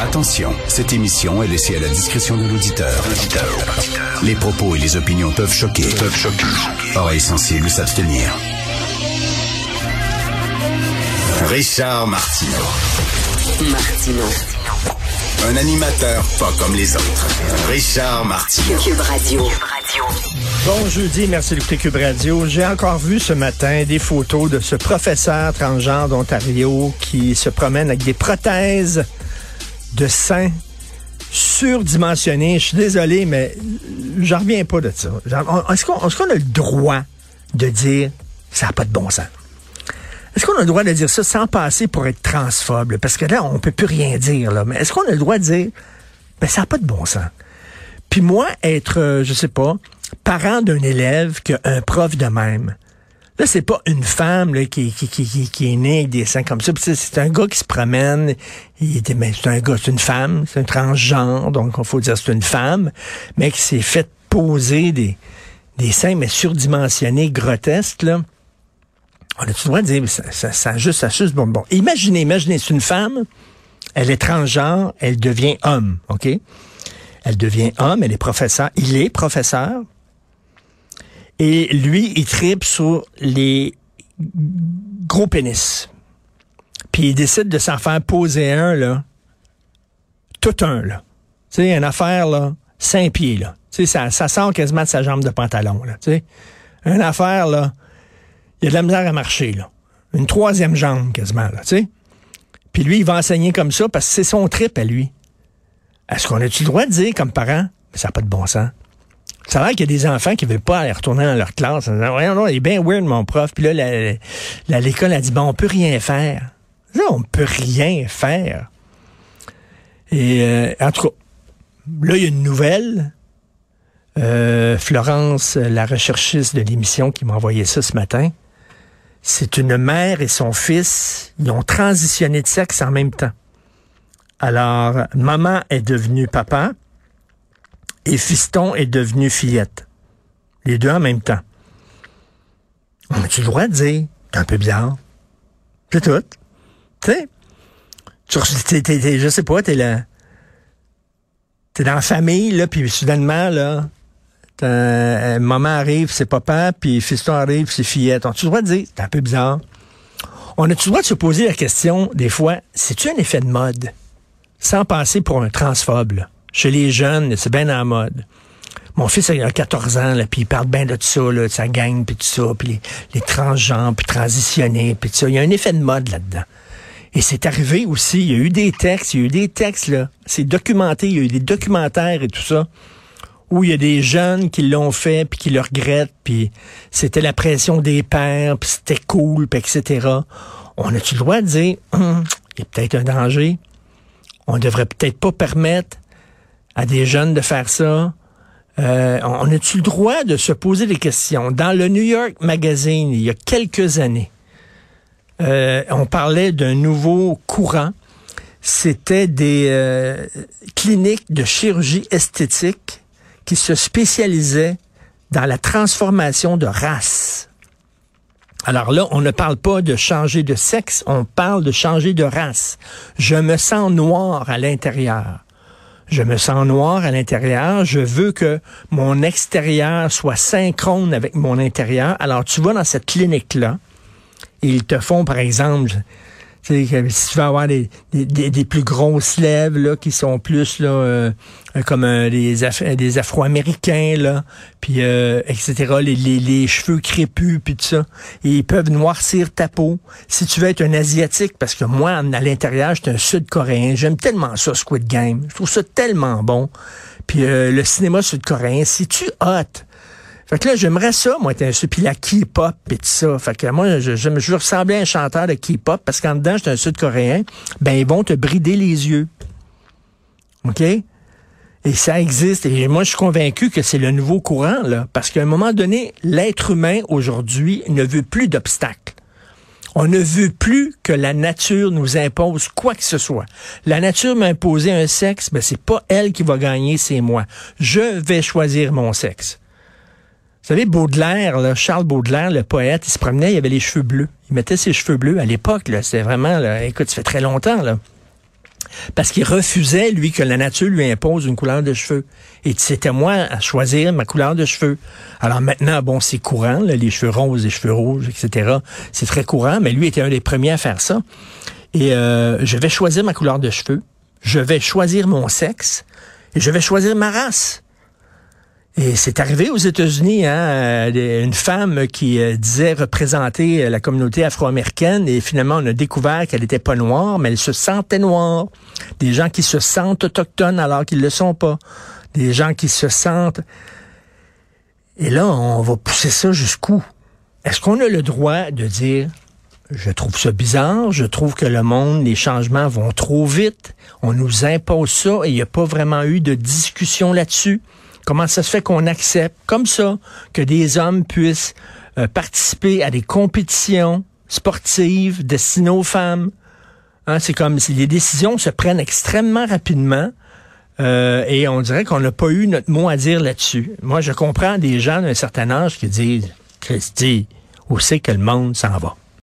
Attention, cette émission est laissée à la discrétion de l'auditeur. Les propos et les opinions peuvent choquer. Peuvent choquer. Oreilles sensibles s'abstenir. Richard Martineau. Martino. Un animateur pas comme les autres. Richard Martineau. Cube Radio. Bon jeudi, merci d'écouter Cube Radio. J'ai encore vu ce matin des photos de ce professeur transgenre d'Ontario qui se promène avec des prothèses de seins surdimensionnées. Je suis désolé, mais j'en reviens pas de ça. Genre, Est-ce qu'on est-ce qu'on a le droit de dire ça n'a pas de bon sens? Est-ce qu'on a le droit de dire ça sans passer pour être transphobe? Parce que là, on peut plus rien dire. Là. Mais est-ce qu'on a le droit de dire ben, ça n'a pas de bon sens? Puis moi, être, euh, je sais pas, parent d'un élève qui a un prof de même. Là, c'est pas une femme là, qui, qui, qui, qui, est née avec des seins comme ça. C'est un gars qui se promène. Il était, mais c'est un gars, c'est une femme, c'est un transgenre, donc il faut dire c'est une femme, mais qui s'est fait poser des, des seins, mais surdimensionnés, grotesques, là. On a-tu le droit de dire, ça, ça, ça a juste, ça a juste, bon, bon. Imaginez, imaginez, c'est une femme, elle est transgenre, elle devient homme, OK? Elle devient homme, elle est professeur, il est professeur, et lui, il tripe sur les gros pénis. Puis il décide de s'en faire poser un, là. Tout un, là. Tu sais, une affaire, là, cinq pieds, là. Tu sais, ça, sort quasiment de sa jambe de pantalon, là. Tu sais, une affaire, là, il a de la misère à marcher, là. Une troisième jambe, quasiment, là, tu sais. Puis lui, il va enseigner comme ça parce que c'est son trip à lui. Est-ce qu'on a-tu le droit de dire, comme parent, mais ça n'a pas de bon sens? Ça a l'air qu'il y a des enfants qui veulent pas aller retourner dans leur classe en disant, Voyons donc, il est bien weird, mon prof. Puis là, l'école a dit, bon, on peut rien faire. Là, on peut rien faire. Et, euh, en tout cas, là, il y a une nouvelle. Euh, Florence, la recherchiste de l'émission qui m'a envoyé ça ce matin, c'est une mère et son fils, ils ont transitionné de sexe en même temps. Alors, maman est devenue papa et fiston est devenu fillette. Les deux en même temps. On a-tu le droit de dire? C'est un peu bizarre. C'est tout. Tu sais? Tu t'es- t'es- t'es- je sais pas, t'es là. T'es dans la famille, là, puis soudainement, là, euh, maman arrive, c'est papa, puis fiston arrive, c'est fillette. On a-tu le droit de dire? C'est un peu bizarre. On a-tu le droit de se poser la question, des fois, c'est-tu un effet de mode? Sans passer pour un transphobe, là? Chez les jeunes, c'est bien en mode. Mon fils il a 14 ans, là, puis il parle bien de tout ça, là, de sa gang, puis tout ça, puis les, les transgenres, puis transitionnés, puis tout ça. Il y a un effet de mode là-dedans. Et c'est arrivé aussi, il y a eu des textes, il y a eu des textes, là, c'est documenté, il y a eu des documentaires et tout ça, où il y a des jeunes qui l'ont fait, puis qui le regrettent, puis c'était la pression des pères, puis c'était cool, puis etc. On a-tu le droit de dire, Hum, il y a peut-être un danger, on devrait peut-être pas permettre à des jeunes de faire ça. Euh, on a-tu le droit de se poser des questions? Dans le New York Magazine, il y a quelques années, euh, on parlait d'un nouveau courant. C'était des euh, cliniques de chirurgie esthétique qui se spécialisaient dans la transformation de race. Alors là, on ne parle pas de changer de sexe, on parle de changer de race. Je me sens noir à l'intérieur. Je me sens noir à l'intérieur. Je veux que mon extérieur soit synchrone avec mon intérieur. Alors, tu vas dans cette clinique-là ils te font, par exemple, si tu veux avoir des, des, des- plus grosses lèvres là, qui sont plus là, euh, euh, comme euh, des Afro-Américains, là, puis euh, etc., les, les, les cheveux crépus, puis tout ça. Et ils peuvent noircir ta peau. Si tu veux être un Asiatique, parce que moi, à l'intérieur, j'étais un Sud-Coréen. J'aime tellement ça, Squid Game. Je trouve ça tellement bon. Puis euh, le cinéma sud-coréen, c'est-tu hot? Fait que là, j'aimerais ça, moi, être un puis la K-pop et tout ça. Fait que moi, je, je, je veux ressembler à un chanteur de K-pop parce qu'en dedans, j'étais un Sud-Coréen. Ben, ils vont te brider les yeux. OK? Et ça existe. Et moi, je suis convaincu que c'est le nouveau courant, là. Parce qu'à un moment donné, l'être humain, aujourd'hui, ne veut plus d'obstacles. On ne veut plus que la nature nous impose quoi que ce soit. La nature m'a imposé un sexe, ben c'est pas elle qui va gagner, c'est moi. Je vais choisir mon sexe. Vous savez, Baudelaire, Charles Baudelaire, le poète, il se promenait, il avait les cheveux bleus. Il mettait ses cheveux bleus à l'époque. C'était vraiment, là, écoute, ça fait très longtemps, là. parce qu'il refusait, lui, que la nature lui impose une couleur de cheveux. Et c'était moi à choisir ma couleur de cheveux. Alors maintenant, bon, c'est courant, les cheveux roses, les cheveux rouges, etc. C'est très courant, mais lui était un des premiers à faire ça. Et euh, je vais choisir ma couleur de cheveux, je vais choisir mon sexe, et je vais choisir ma race. Et c'est arrivé aux États-Unis, hein, euh, une femme qui euh, disait représenter la communauté afro-américaine et finalement on a découvert qu'elle n'était pas noire, mais elle se sentait noire. Des gens qui se sentent autochtones alors qu'ils ne le sont pas. Des gens qui se sentent... Et là, on va pousser ça jusqu'où? Est-ce qu'on a le droit de dire je trouve ça bizarre. Je trouve que le monde, les changements vont trop vite. On nous impose ça et il n'y a pas vraiment eu de discussion là-dessus? Comment ça se fait qu'on accepte comme ça que des hommes puissent euh, participer à des compétitions sportives destinées aux femmes? Hein, c'est comme si les décisions se prennent extrêmement rapidement. Euh, et on dirait qu'on n'a pas eu notre mot à dire là-dessus. Moi, je comprends des gens d'un certain âge qui disent, Christy, où c'est que le monde s'en va?